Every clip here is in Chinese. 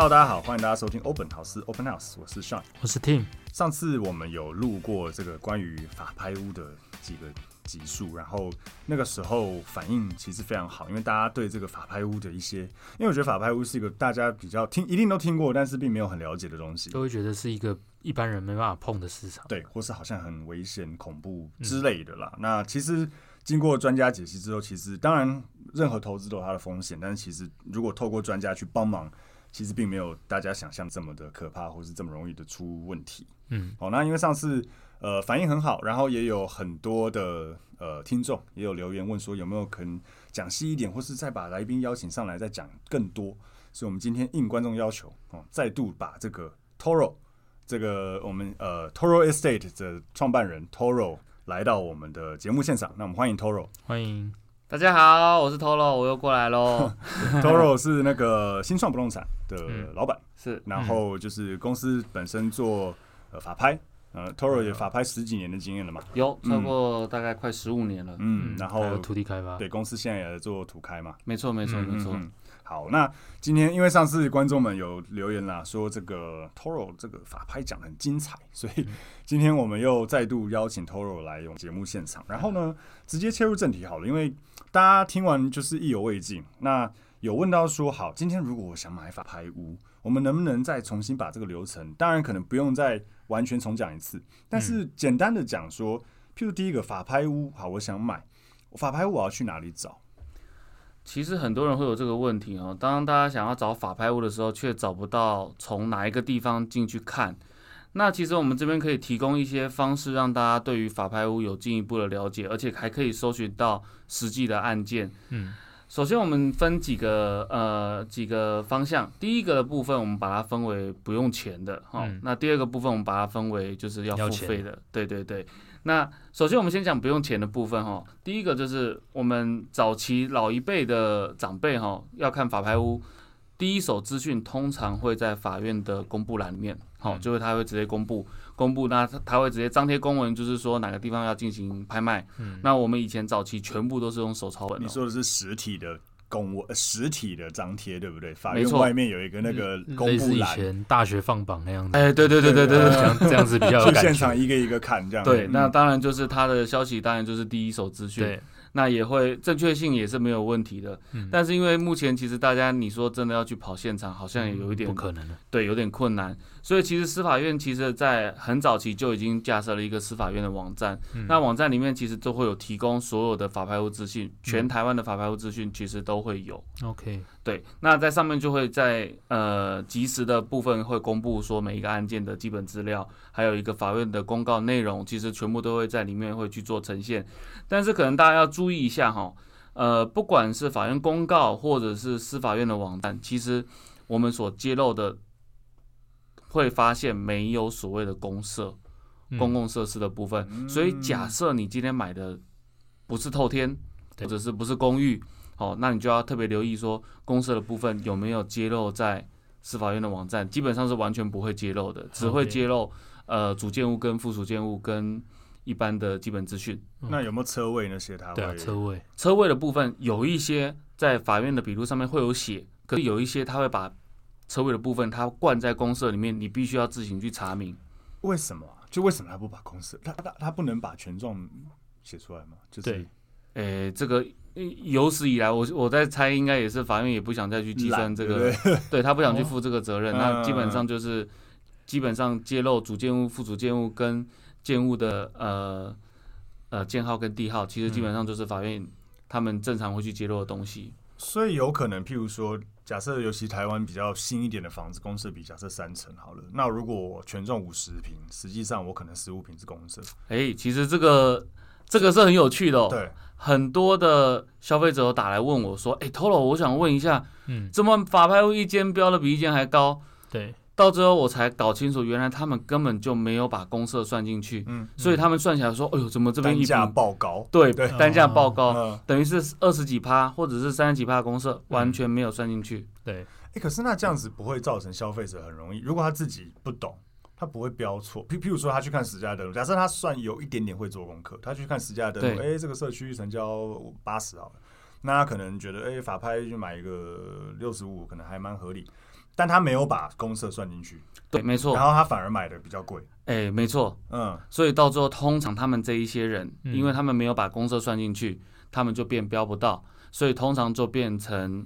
Hello，大家好，欢迎大家收听欧本豪斯 Open House，我是 Sean，我是 Tim。上次我们有录过这个关于法拍屋的几个集数，然后那个时候反应其实非常好，因为大家对这个法拍屋的一些，因为我觉得法拍屋是一个大家比较听一定都听过，但是并没有很了解的东西，都会觉得是一个一般人没办法碰的市场，对，或是好像很危险、恐怖之类的啦。嗯、那其实经过专家解析之后，其实当然任何投资都有它的风险，但是其实如果透过专家去帮忙。其实并没有大家想象这么的可怕，或是这么容易的出问题。嗯，好，那因为上次呃反应很好，然后也有很多的呃听众也有留言问说有没有可能讲细一点，或是再把来宾邀请上来再讲更多。所以我们今天应观众要求哦，再度把这个 Toro 这个我们呃 Toro Estate 的创办人 Toro 来到我们的节目现场。那我们欢迎 Toro，欢迎。大家好，我是 Toro，我又过来喽。Toro 是那个新创不动产的老板，嗯、是，然后就是公司本身做呃法拍，呃，Toro 也法拍十几年的经验了嘛，有超过大概快十五年了，嗯，然后土地开发，对，公司现在也在做土开嘛，没错，没错，没错。好，那今天因为上次观众们有留言啦，说这个 Toro 这个法拍讲的很精彩，所以今天我们又再度邀请 Toro 来用节目现场，然后呢，直接切入正题好了，因为大家听完就是意犹未尽。那有问到说，好，今天如果我想买法拍屋，我们能不能再重新把这个流程？当然可能不用再完全重讲一次，但是简单的讲说，譬如第一个法拍屋，好，我想买法拍屋，我要去哪里找？其实很多人会有这个问题哦。当大家想要找法拍屋的时候，却找不到从哪一个地方进去看。那其实我们这边可以提供一些方式，让大家对于法拍屋有进一步的了解，而且还可以搜寻到实际的案件。嗯，首先我们分几个呃几个方向。第一个的部分，我们把它分为不用钱的哈。嗯、那第二个部分，我们把它分为就是要付费的。对对对。那首先我们先讲不用钱的部分哈，第一个就是我们早期老一辈的长辈哈，要看法拍屋，第一手资讯通常会在法院的公布栏里面，好，就是他会直接公布，公布那他会直接张贴公文，就是说哪个地方要进行拍卖。嗯，那我们以前早期全部都是用手抄本。你说的是实体的。公文实体的张贴对不对？法院外面有一个那个公布栏，以前大学放榜那样子。哎，对对对对对对，这样这样子比较有感觉。现场一个一个看这样。对，那当然就是他的消息，当然就是第一手资讯。对。那也会正确性也是没有问题的，嗯、但是因为目前其实大家你说真的要去跑现场，好像也有一点、嗯、不可能的，对，有点困难。所以其实司法院其实在很早期就已经架设了一个司法院的网站，嗯、那网站里面其实都会有提供所有的法拍屋资讯，全台湾的法拍屋资讯其实都会有。OK，、嗯、对，那在上面就会在呃及时的部分会公布说每一个案件的基本资料，还有一个法院的公告内容，其实全部都会在里面会去做呈现。但是可能大家要注意一下哈，呃，不管是法院公告或者是司法院的网站，其实我们所揭露的会发现没有所谓的公设、公共设施的部分。嗯、所以假设你今天买的不是透天，或者是不是公寓，哦，那你就要特别留意说公社的部分有没有揭露在司法院的网站，基本上是完全不会揭露的，只会揭露呃主建物跟附属建物跟。一般的基本资讯，那有没有车位那些？他会对车位，车位的部分有一些在法院的笔录上面会有写，可是有一些他会把车位的部分它灌在公社里面，你必须要自行去查明。为什么？就为什么他不把公社？他他他不能把权状写出来吗？就是，诶、欸，这个有史以来，我我在猜，应该也是法院也不想再去计算这个，对，他不想去负这个责任。哦、那基本上就是、嗯、基本上揭露主建物、附属建物跟。建物的呃呃建号跟地号，其实基本上就是法院他们正常会去揭露的东西。所以有可能，譬如说，假设尤其台湾比较新一点的房子，公设比假设三层好了，那如果我权重五十平，实际上我可能十五平是公设。哎、欸，其实这个这个是很有趣的哦。对，很多的消费者打来问我说：“哎、欸，Toro，我想问一下，嗯，怎么法拍屋一间标的比一间还高？”对。到最后我才搞清楚，原来他们根本就没有把公社算进去，嗯，所以他们算起来说，哎呦，怎么这边一单价爆高？对对，单价爆高，等于是二十几趴或者是三十几趴的公社完全没有算进去。对，哎，可是那这样子不会造成消费者很容易，如果他自己不懂，他不会标错。譬譬如说，他去看实价登录，假设他算有一点点会做功课，他去看实价登录，哎，这个社区成交八十好了，那他可能觉得，哎，法拍就买一个六十五，可能还蛮合理。但他没有把公社算进去，对，没错。然后他反而买的比较贵，哎、欸，没错，嗯。所以到最后，通常他们这一些人，嗯、因为他们没有把公社算进去，他们就变标不到，所以通常就变成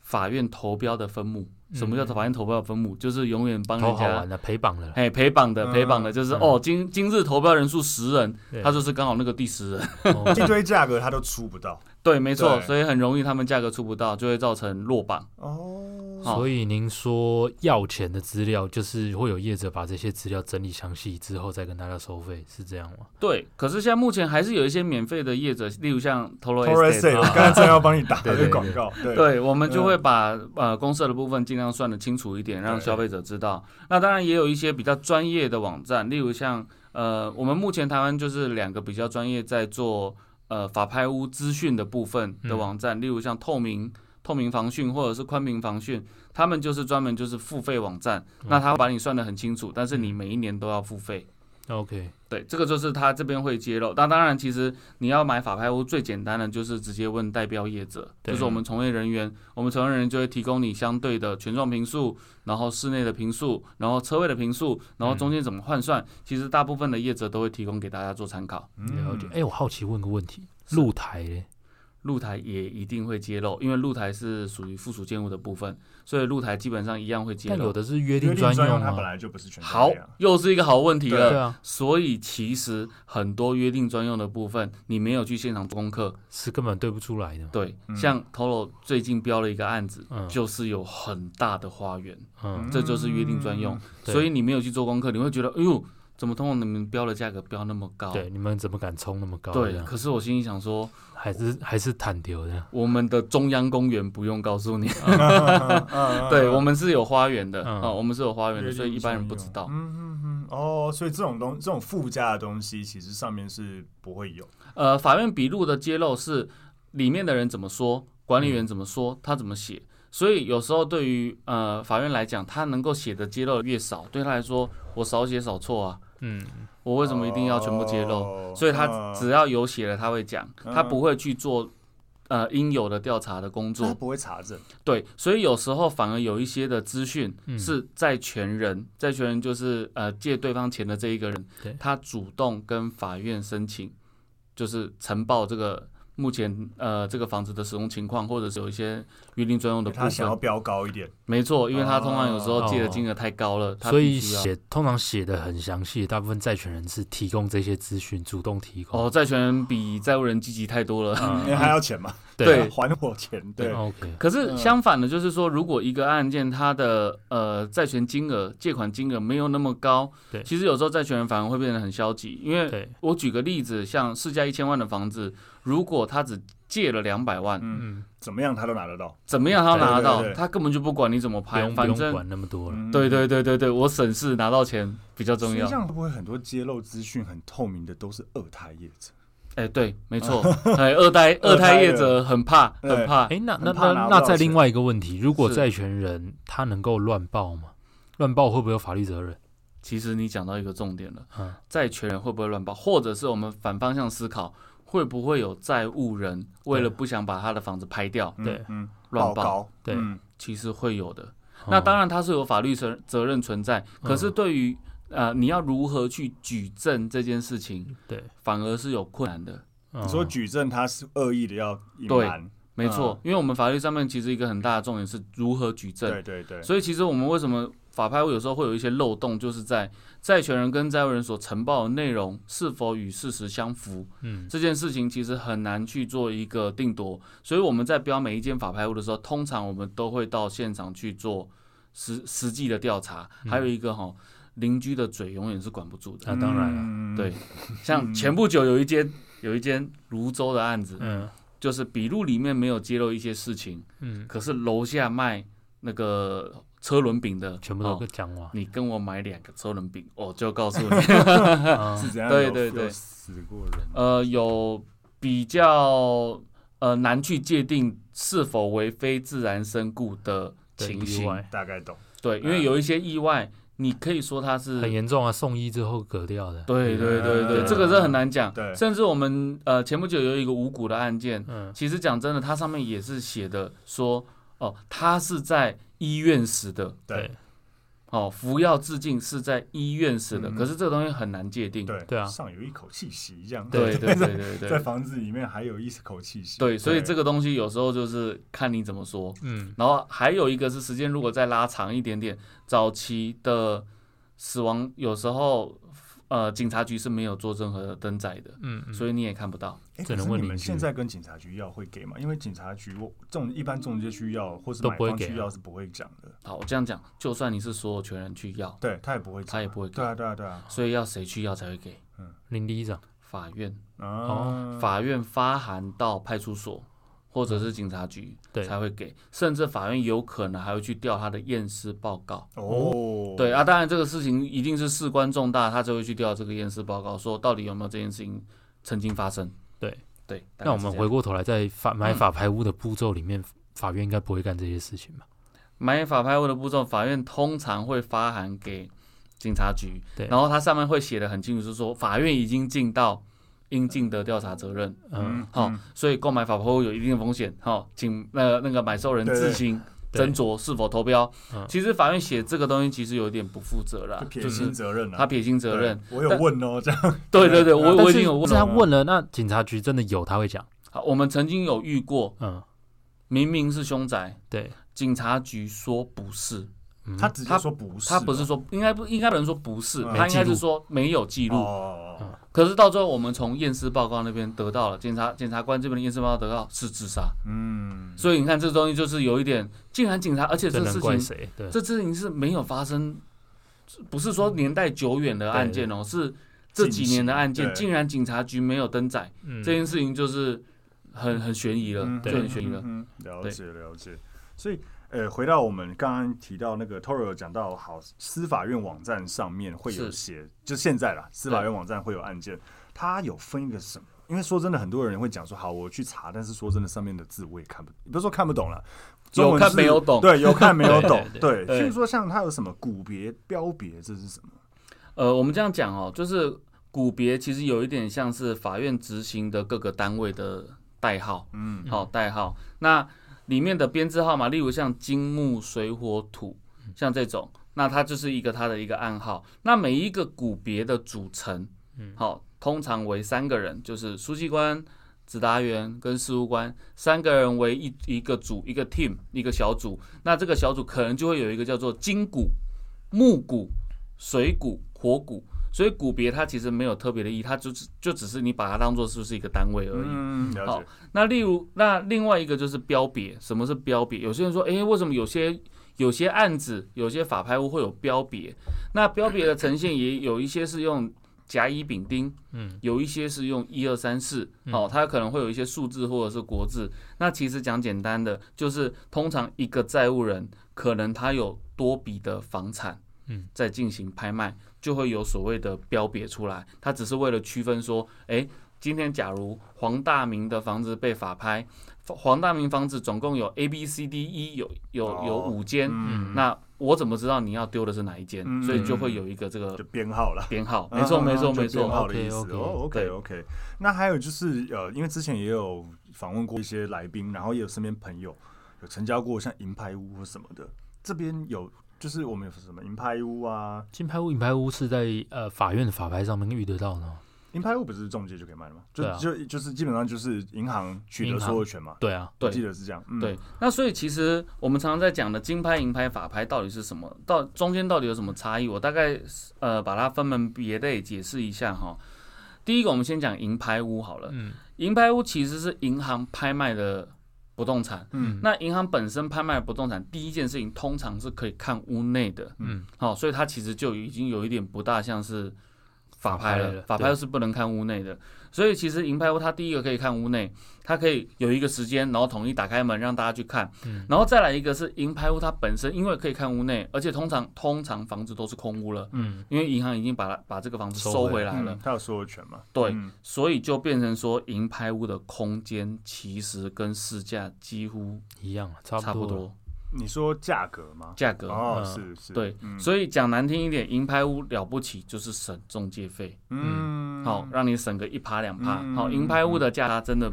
法院投标的分母。什么叫法院投标的分母？就是永远帮人家陪绑的，哎，陪绑的，陪绑的，就是哦，今今日投标人数十人，他就是刚好那个第十人，一堆价格他都出不到。对，没错，所以很容易他们价格出不到，就会造成落榜。哦，所以您说要钱的资料，就是会有业者把这些资料整理详细之后再跟大家收费，是这样吗？对，可是现在目前还是有一些免费的业者，例如像 Toro Estate，刚才正要帮你打的 广告，对，我们就会把呃公社的部分尽量算的清楚一点，让消费者知道。那当然也有一些比较专业的网站，例如像呃，我们目前台湾就是两个比较专业在做。呃，法拍屋资讯的部分的网站，嗯、例如像透明、透明防汛或者是宽屏房讯，他们就是专门就是付费网站，嗯、那他会把你算得很清楚，但是你每一年都要付费。OK，对，这个就是他这边会揭露。那当然，其实你要买法拍屋最简单的就是直接问代标业者，就是我们从业人员，我们从业人员就会提供你相对的权状平数，然后室内的平数，然后车位的平数，然后中间怎么换算，嗯、其实大部分的业者都会提供给大家做参考。嗯、了解。哎，我好奇问个问题，露台嘞？露台也一定会揭露，因为露台是属于附属建物的部分，所以露台基本上一样会揭露。但有的是约定专用，它本来就不是全好，又是一个好问题了。对啊，所以其实很多约定专用的部分，你没有去现场做功课，是根本对不出来的。对，像 Toro 最近标了一个案子，嗯、就是有很大的花园，嗯，这就是约定专用，嗯、所以你没有去做功课，你会觉得，哎呦。怎么通过你们标的价格标那么高？对，你们怎么敢冲那么高？对，可是我心里想说，还是还是坦丢的。我们的中央公园不用告诉你，对，我们是有花园的啊，我们是有花园的，所以一般人不知道。嗯嗯嗯，哦，所以这种东这种附加的东西，其实上面是不会有。呃，法院笔录的揭露是里面的人怎么说，管理员怎么说，他怎么写。所以有时候对于呃法院来讲，他能够写的揭露越少，对他来说，我少写少错啊。嗯，我为什么一定要全部揭露？哦、所以他只要有写了，他会讲，嗯、他不会去做呃应有的调查的工作，他不会查证。对，所以有时候反而有一些的资讯是债权人，债权、嗯、人就是呃借对方钱的这一个人，他主动跟法院申请，就是呈报这个。目前呃，这个房子的使用情况，或者是有一些约定专用的部分，他想要标高一点，没错，因为他通常有时候借的金额太高了，所以写通常写的很详细，大部分债权人是提供这些资讯，主动提供。哦，债权人比债务人积极太多了，因为还要钱嘛，对，还我钱，对，OK。可是相反的，就是说，如果一个案件它的呃债权金额、借款金额没有那么高，对，其实有时候债权人反而会变得很消极，因为我举个例子，像市价一千万的房子。如果他只借了两百万，嗯，怎么样他都拿得到，怎么样他都拿得到，他根本就不管你怎么拍，反正不用管那么多了。对对对对对，我省事拿到钱比较重要。这样会不会很多揭露资讯很透明的都是二胎业者？哎，对，没错，哎，二胎二胎业者很怕很怕。哎，那那那那再另外一个问题，如果债权人他能够乱报吗？乱报会不会有法律责任？其实你讲到一个重点了，债权人会不会乱报，或者是我们反方向思考？会不会有债务人为了不想把他的房子拍掉，对，嗯，乱报，对，其实会有的。那当然他是有法律责责任存在，可是对于呃你要如何去举证这件事情，对，反而是有困难的。你说举证他是恶意的要隐瞒，没错，因为我们法律上面其实一个很大的重点是如何举证，对对对。所以其实我们为什么法拍屋有时候会有一些漏洞，就是在债权人跟债务人所呈报的内容是否与事实相符。嗯，这件事情其实很难去做一个定夺，所以我们在标每一间法拍屋的时候，通常我们都会到现场去做实实际的调查。还有一个哈，邻居的嘴永远是管不住的。那当然了，对，像前不久有一间有一间泸州的案子，嗯，就是笔录里面没有揭露一些事情，嗯，可是楼下卖那个。车轮饼的全部都讲完，你跟我买两个车轮饼，我就告诉你 是怎样。对对对，死过人。呃，有比较呃难去界定是否为非自然身故的情形，大概懂。对，因为有一些意外，你可以说它是很严重啊，送医之后割掉的。对对对对，这个是很难讲。对，甚至我们呃前不久有一个无辜的案件，嗯，其实讲真的，它上面也是写的说，哦，他是在。医院死的，对，哦，服药致敬是在医院死的，嗯、可是这个东西很难界定，对对啊，上有一口气息这样，对对对对对，在房子里面还有一口气息，对，所以这个东西有时候就是看你怎么说，嗯，然后还有一个是时间如果再拉长一点点，早期的死亡有时候。呃，警察局是没有做任何登载的，嗯，所以你也看不到。只能问你们现在跟警察局要会给吗？因为警察局我这种一般中介需要或是买方需要是不会讲的。好，我这样讲，就算你是所有权人去要，对他也不会，他也不会给。对啊，对啊，对啊。所以要谁去要才会给？嗯，邻里长、法院哦，法院发函到派出所。或者是警察局才会给，甚至法院有可能还会去调他的验尸报告。哦，对啊，当然这个事情一定是事关重大，他就会去调这个验尸报告，说到底有没有这件事情曾经发生。对对，那我们回过头来，在法买法拍屋的步骤里面，嗯、法院应该不会干这些事情吧？买法拍屋的步骤，法院通常会发函给警察局，然后它上面会写的很清楚，是说法院已经尽到。应尽的调查责任，嗯，好，所以购买法拍屋有一定的风险，好，请那那个买受人自行斟酌是否投标。其实法院写这个东西其实有点不负责啦，撇清责任他撇清责任。我有问哦，这样。对对对，我我已经有问。他问了，那警察局真的有他会讲。好，我们曾经有遇过，嗯，明明是凶宅，对，警察局说不是，他直接说不是，他不是说应该不应该不能说不是，他应该是说没有记录。哦。可是到最后，我们从验尸报告那边得到了检察检察官这边的验尸报告得到是自杀。嗯，所以你看这东西就是有一点，竟然警察，而且这事情，这事情是没有发生，不是说年代久远的案件哦，是这几年的案件，竟然警察局没有登载，这件事情就是很很悬疑了，就很悬疑了。了解了解，所以。呃，回到我们刚刚提到那个 Toro 有讲到，好，司法院网站上面会有写，是就现在啦，司法院网站会有案件，它有分一个什么？因为说真的，很多人会讲说，好，我去查，但是说真的，上面的字我也看不，不是说看不懂了，有看没有懂，对，有看没有懂，对，所以说像它有什么股别、标别，这是什么？呃，我们这样讲哦，就是股别其实有一点像是法院执行的各个单位的代号，嗯，好，代号，那。里面的编制号码，例如像金木水火土，像这种，那它就是一个它的一个暗号。那每一个股别的组成，好，通常为三个人，就是书记官、指达员跟事务官，三个人为一一个组，一个 team，一个小组。那这个小组可能就会有一个叫做金股、木股、水股、火股。所以股别它其实没有特别的意义，它就只就只是你把它当做是不是一个单位而已。嗯，好，那例如那另外一个就是标别，什么是标别？有些人说，诶，为什么有些有些案子有些法拍屋会有标别？那标别的呈现也有一些是用甲乙丙丁，嗯，有一些是用一二三四，好，它可能会有一些数字或者是国字。那其实讲简单的，就是通常一个债务人可能他有多笔的房产，嗯，在进行拍卖。就会有所谓的标别出来，它只是为了区分说，哎，今天假如黄大明的房子被法拍，黄大明房子总共有 A B C D E 有有有五间，那我怎么知道你要丢的是哪一间？所以就会有一个这个编号了，编号，没错没错没错，编号的意思。哦，OK OK。那还有就是呃，因为之前也有访问过一些来宾，然后也有身边朋友有成交过像银牌屋或什么的，这边有。就是我们有什么银拍屋啊，金拍屋、银拍屋是在呃法院的法拍上面遇得到呢。银牌屋不是中介就可以卖了吗？就、啊、就就是基本上就是银行取得所有权嘛。对啊，我记得是这样。嗯、对，那所以其实我们常常在讲的金拍、银拍、法拍到底是什么？到中间到底有什么差异？我大概呃把它分门别类解释一下哈。第一个，我们先讲银拍屋好了。嗯。银拍屋其实是银行拍卖的不动产。嗯。那银行本身拍卖不动产，第一件事情通常是可以看屋内的。嗯。好，所以它其实就已经有一点不大像是。法拍了，法拍是不能看屋内的，所以其实银拍屋它第一个可以看屋内，它可以有一个时间，然后统一打开门让大家去看，然后再来一个是银拍屋它本身因为可以看屋内，而且通常通常房子都是空屋了，嗯，因为银行已经把它把这个房子收回来了，它有所有权嘛，对，所以就变成说银拍屋的空间其实跟市价几乎一样，差不多。你说价格吗？价格哦，是是，对，所以讲难听一点，银拍屋了不起就是省中介费，嗯，好，让你省个一趴两趴，好，银拍屋的价差真的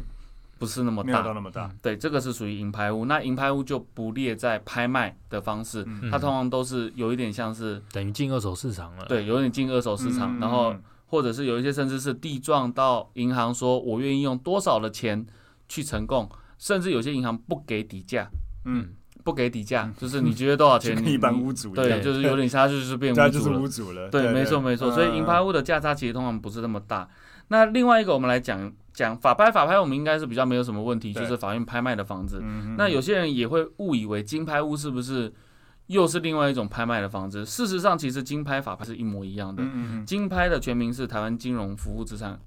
不是那么大，没有到那么大，对，这个是属于银拍屋，那银拍屋就不列在拍卖的方式，它通常都是有一点像是等于进二手市场了，对，有点进二手市场，然后或者是有一些甚至是地状到银行说我愿意用多少的钱去承供，甚至有些银行不给底价，嗯。不给底价，就是你觉得多少钱？跟一般屋主对，就是有点差距，就是变屋主了。对，没错没错。所以银拍屋的价差其实通常不是那么大。那另外一个，我们来讲讲法拍，法拍我们应该是比较没有什么问题，就是法院拍卖的房子。那有些人也会误以为金拍屋是不是又是另外一种拍卖的房子？事实上，其实金拍法拍是一模一样的。金拍的全名是台湾金融服务资产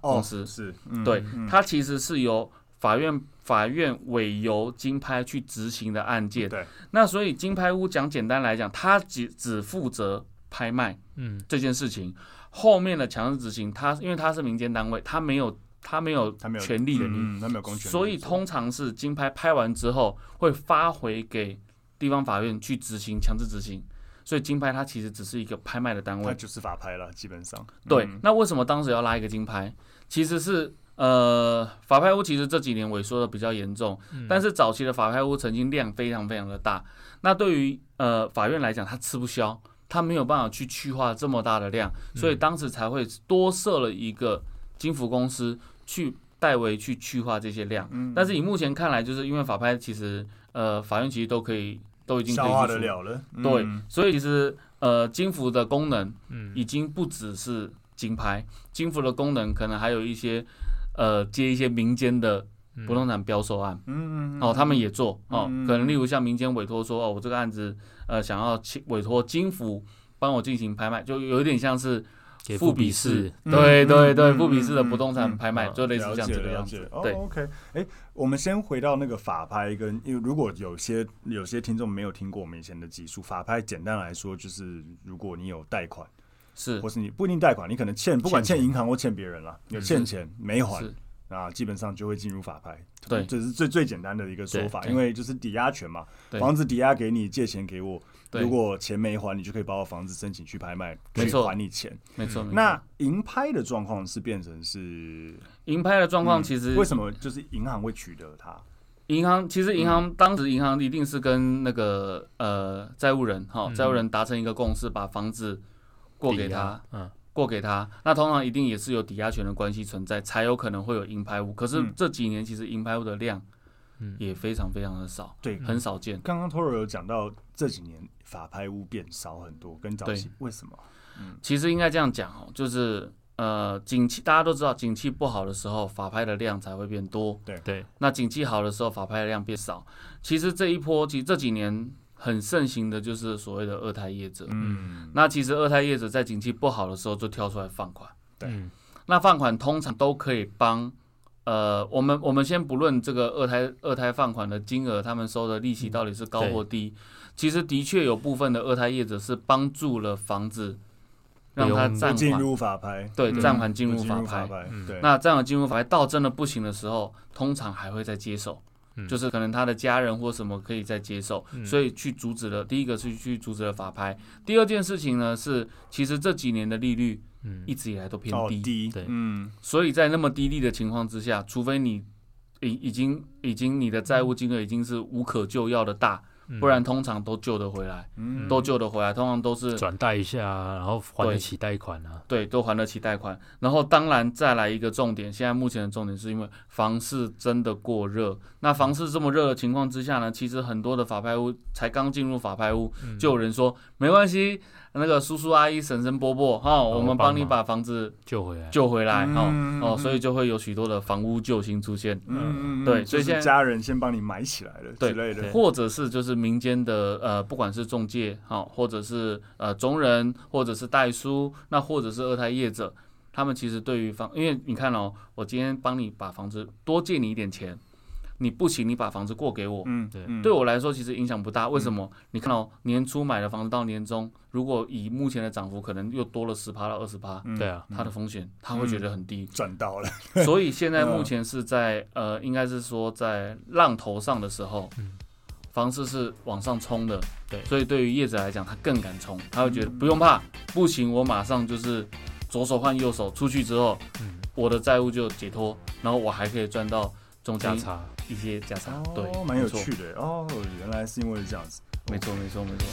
公司，是对，它其实是由。法院法院委由金拍去执行的案件，对，那所以金拍屋讲简单来讲，他只只负责拍卖，嗯，这件事情，后面的强制执行，他因为他是民间单位，他没有他没有权利。的，嗯，他没有公权，所以通常是金拍拍完之后会发回给地方法院去执行强制执行，所以金拍它其实只是一个拍卖的单位，它就是法拍了，基本上，对，那为什么当时要拉一个金拍？其实是。呃，法拍屋其实这几年萎缩的比较严重，嗯、但是早期的法拍屋曾经量非常非常的大。那对于呃法院来讲，它吃不消，它没有办法去去化这么大的量，所以当时才会多设了一个金服公司去代为去去化这些量。嗯、但是以目前看来，就是因为法拍其实呃法院其实都可以都已经可以消化得了了，嗯、对，所以其实呃金服的功能已经不只是金拍，金服的功能可能还有一些。呃，接一些民间的不动产标售案，嗯嗯，哦，他们也做哦，可能例如像民间委托说，哦，我这个案子，呃，想要请委托金服帮我进行拍卖，就有一点像是富比士，对对对，富比士的不动产拍卖，就类似像这个样子。对，OK，哎，我们先回到那个法拍，跟因为如果有些有些听众没有听过我们以前的技术，法拍简单来说就是如果你有贷款。是，或是你不一定贷款，你可能欠，不管欠银行或欠别人了，有欠钱没还，啊，基本上就会进入法拍。对，这是最最简单的一个说法，因为就是抵押权嘛，房子抵押给你，借钱给我，如果钱没还，你就可以把我房子申请去拍卖，去还你钱。没错。那银拍的状况是变成是？银拍的状况，其实为什么就是银行会取得它？银行其实银行当时银行一定是跟那个呃债务人哈债务人达成一个共识，把房子。过给他，嗯，过给他，那通常一定也是有抵押权的关系存在，才有可能会有银拍屋。可是这几年其实银拍屋的量，嗯，也非常非常的少，对，很少见。刚刚 Toro 有讲到这几年法拍屋变少很多，跟早期为什么？嗯，其实应该这样讲哦，就是呃，景气大家都知道，景气不好的时候，法拍的量才会变多，对对。那景气好的时候，法拍的量变少。其实这一波，其实这几年。很盛行的就是所谓的二胎业者，嗯，那其实二胎业者在景气不好的时候就跳出来放款，对，那放款通常都可以帮，呃，我们我们先不论这个二胎二胎放款的金额，他们收的利息到底是高或低，其实的确有部分的二胎业者是帮助了房子让他暂缓进入法拍，对，暂缓进入法拍，对，那暂缓进入法拍到真的不行的时候，通常还会再接手。就是可能他的家人或什么可以再接受，所以去阻止了。第一个是去阻止了法拍，第二件事情呢是，其实这几年的利率，一直以来都偏低，对，嗯，所以在那么低利的情况之下，除非你已已经已经你的债务金额已经是无可救药的大，不然通常都救得回来，嗯都救得回来，通常都是转贷一下啊，然后还得起贷款啊。对，都还得起贷款。然后当然再来一个重点，现在目前的重点是因为房市真的过热。那房市这么热的情况之下呢，其实很多的法拍屋才刚进入法拍屋，就有人说没关系。那个叔叔阿姨、婶婶伯伯，哈，我们帮你把房子救回来，救回来，哈，嗯、哦，所以就会有许多的房屋救星出现，嗯，对，所以现在家人先帮你买起来了，对之类的，或者是就是民间的呃，不管是中介，哈，或者是呃中人，或者是代书，那或者是二胎业者，他们其实对于房，因为你看哦，我今天帮你把房子多借你一点钱。你不行，你把房子过给我。嗯，对，对我来说其实影响不大。为什么？你看到年初买的房子到年终，如果以目前的涨幅，可能又多了十趴到二十趴。对啊，它的风险他会觉得很低，赚到了。所以现在目前是在呃，应该是说在浪头上的时候，房市是往上冲的。对，所以对于业者来讲，他更敢冲，他会觉得不用怕，不行，我马上就是左手换右手，出去之后，我的债务就解脱，然后我还可以赚到中间差。一些加差，对，蛮有趣的哦，原来是因为这样子，没错，没错，没错。